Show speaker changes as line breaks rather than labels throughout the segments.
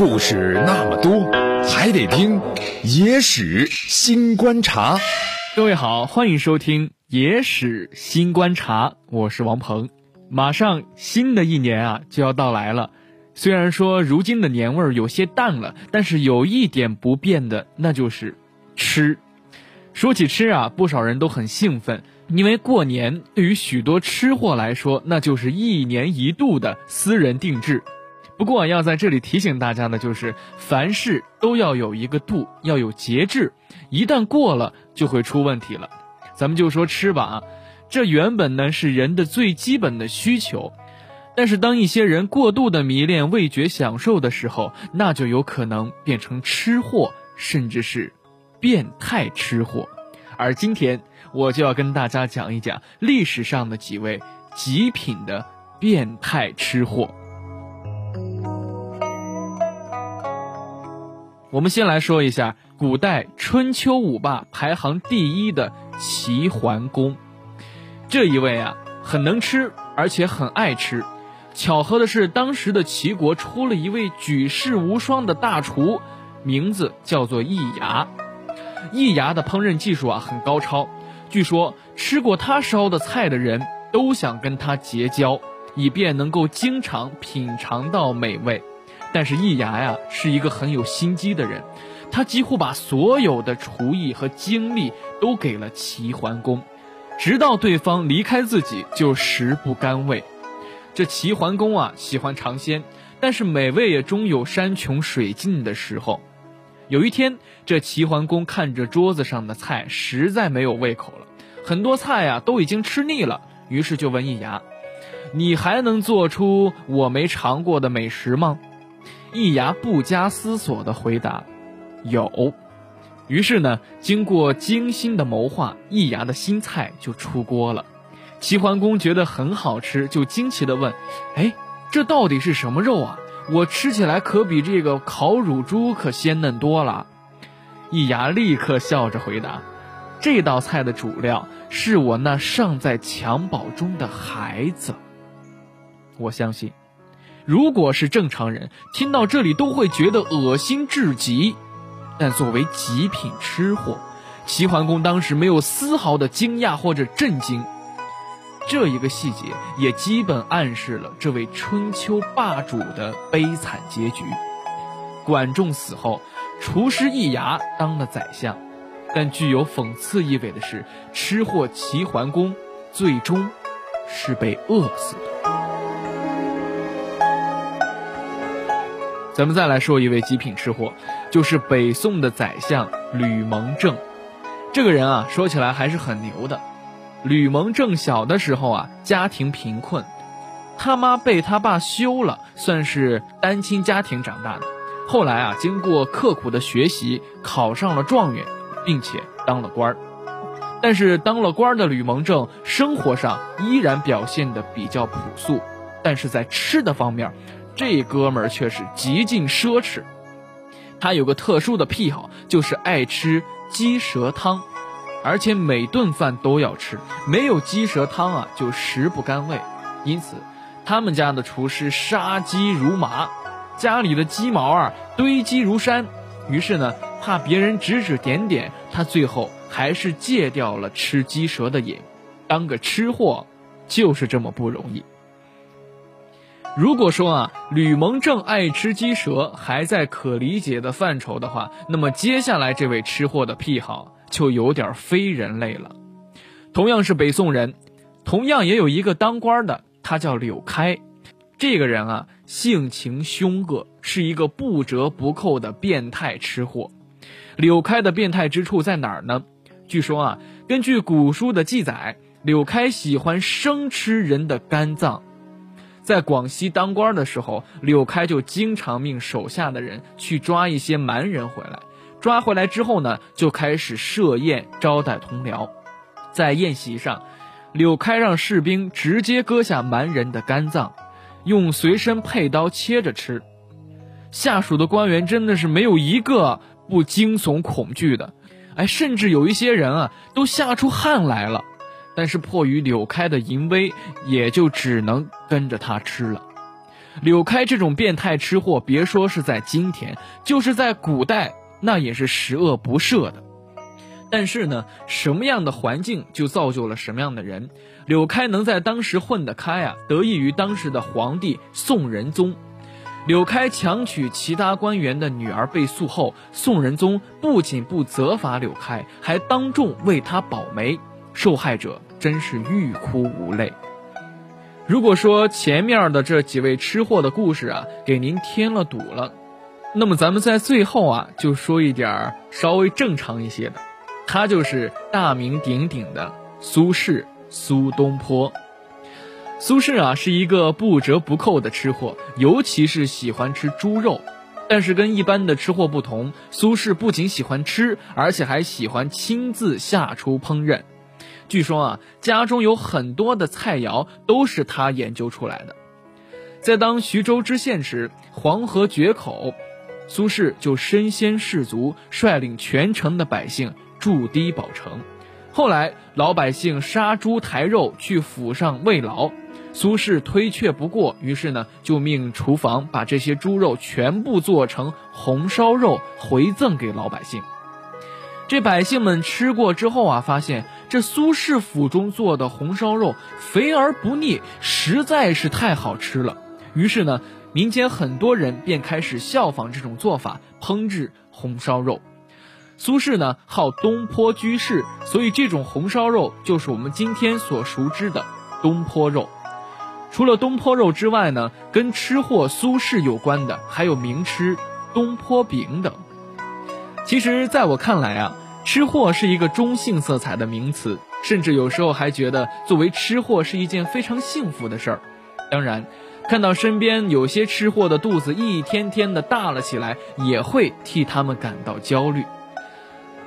故事那么多，还得听野史新观察。
各位好，欢迎收听野史新观察，我是王鹏。马上新的一年啊就要到来了，虽然说如今的年味儿有些淡了，但是有一点不变的，那就是吃。说起吃啊，不少人都很兴奋，因为过年对于许多吃货来说，那就是一年一度的私人定制。不过要在这里提醒大家的就是，凡事都要有一个度，要有节制，一旦过了就会出问题了。咱们就说吃吧啊。这原本呢是人的最基本的需求，但是当一些人过度的迷恋味觉享受的时候，那就有可能变成吃货，甚至是变态吃货。而今天我就要跟大家讲一讲历史上的几位极品的变态吃货。我们先来说一下古代春秋五霸排行第一的齐桓公。这一位啊，很能吃，而且很爱吃。巧合的是，当时的齐国出了一位举世无双的大厨，名字叫做易牙。易牙的烹饪技术啊很高超，据说吃过他烧的菜的人都想跟他结交，以便能够经常品尝到美味。但是易牙呀是一个很有心机的人，他几乎把所有的厨艺和精力都给了齐桓公。直到对方离开自己，就食不甘味。这齐桓公啊，喜欢尝鲜，但是美味也终有山穷水尽的时候。有一天，这齐桓公看着桌子上的菜，实在没有胃口了，很多菜呀都已经吃腻了，于是就问易牙：“你还能做出我没尝过的美食吗？”易牙不加思索地回答：“有。”于是呢，经过精心的谋划，易牙的新菜就出锅了。齐桓公觉得很好吃，就惊奇地问：“哎，这到底是什么肉啊？我吃起来可比这个烤乳猪可鲜嫩多了。”易牙立刻笑着回答：“这道菜的主料是我那尚在襁褓中的孩子。”我相信，如果是正常人，听到这里都会觉得恶心至极。但作为极品吃货，齐桓公当时没有丝毫的惊讶或者震惊，这一个细节也基本暗示了这位春秋霸主的悲惨结局。管仲死后，厨师易牙当了宰相，但具有讽刺意味的是，吃货齐桓公最终是被饿死的。咱们再来说一位极品吃货，就是北宋的宰相吕蒙正。这个人啊，说起来还是很牛的。吕蒙正小的时候啊，家庭贫困，他妈被他爸休了，算是单亲家庭长大的。后来啊，经过刻苦的学习，考上了状元，并且当了官儿。但是当了官的吕蒙正，生活上依然表现的比较朴素，但是在吃的方面。这哥们儿却是极尽奢侈，他有个特殊的癖好，就是爱吃鸡舌汤，而且每顿饭都要吃，没有鸡舌汤啊就食不甘味。因此，他们家的厨师杀鸡如麻，家里的鸡毛啊堆积如山。于是呢，怕别人指指点点，他最后还是戒掉了吃鸡舌的瘾。当个吃货，就是这么不容易。如果说啊，吕蒙正爱吃鸡舌还在可理解的范畴的话，那么接下来这位吃货的癖好就有点非人类了。同样是北宋人，同样也有一个当官的，他叫柳开。这个人啊，性情凶恶，是一个不折不扣的变态吃货。柳开的变态之处在哪儿呢？据说啊，根据古书的记载，柳开喜欢生吃人的肝脏。在广西当官的时候，柳开就经常命手下的人去抓一些蛮人回来。抓回来之后呢，就开始设宴招待同僚。在宴席上，柳开让士兵直接割下蛮人的肝脏，用随身佩刀切着吃。下属的官员真的是没有一个不惊悚恐惧的，哎，甚至有一些人啊，都吓出汗来了。但是迫于柳开的淫威，也就只能跟着他吃了。柳开这种变态吃货，别说是在今天，就是在古代，那也是十恶不赦的。但是呢，什么样的环境就造就了什么样的人。柳开能在当时混得开啊，得益于当时的皇帝宋仁宗。柳开强娶其他官员的女儿被诉后，宋仁宗不仅不责罚柳开，还当众为他保媒，受害者真是欲哭无泪。如果说前面的这几位吃货的故事啊，给您添了堵了，那么咱们在最后啊，就说一点稍微正常一些的，他就是大名鼎鼎的苏轼苏东坡。苏轼啊，是一个不折不扣的吃货，尤其是喜欢吃猪肉。但是跟一般的吃货不同，苏轼不仅喜欢吃，而且还喜欢亲自下厨烹饪。据说啊，家中有很多的菜肴都是他研究出来的。在当徐州知县时，黄河决口，苏轼就身先士卒，率领全城的百姓筑堤保城。后来老百姓杀猪抬肉去府上慰劳。苏轼推却不过，于是呢，就命厨房把这些猪肉全部做成红烧肉回赠给老百姓。这百姓们吃过之后啊，发现这苏轼府中做的红烧肉肥而不腻，实在是太好吃了。于是呢，民间很多人便开始效仿这种做法烹制红烧肉。苏轼呢，好东坡居士，所以这种红烧肉就是我们今天所熟知的东坡肉。除了东坡肉之外呢，跟吃货苏轼有关的还有名吃东坡饼等。其实，在我看来啊，吃货是一个中性色彩的名词，甚至有时候还觉得作为吃货是一件非常幸福的事儿。当然，看到身边有些吃货的肚子一天天的大了起来，也会替他们感到焦虑。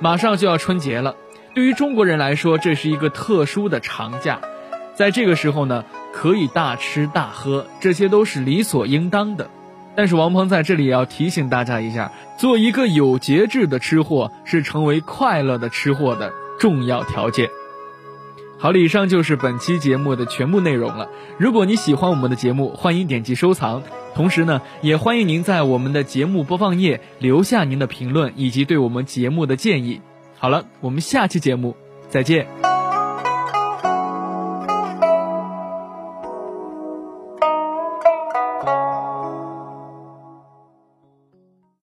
马上就要春节了，对于中国人来说，这是一个特殊的长假，在这个时候呢。可以大吃大喝，这些都是理所应当的。但是王鹏在这里也要提醒大家一下，做一个有节制的吃货是成为快乐的吃货的重要条件。好了，以上就是本期节目的全部内容了。如果你喜欢我们的节目，欢迎点击收藏。同时呢，也欢迎您在我们的节目播放页留下您的评论以及对我们节目的建议。好了，我们下期节目再见。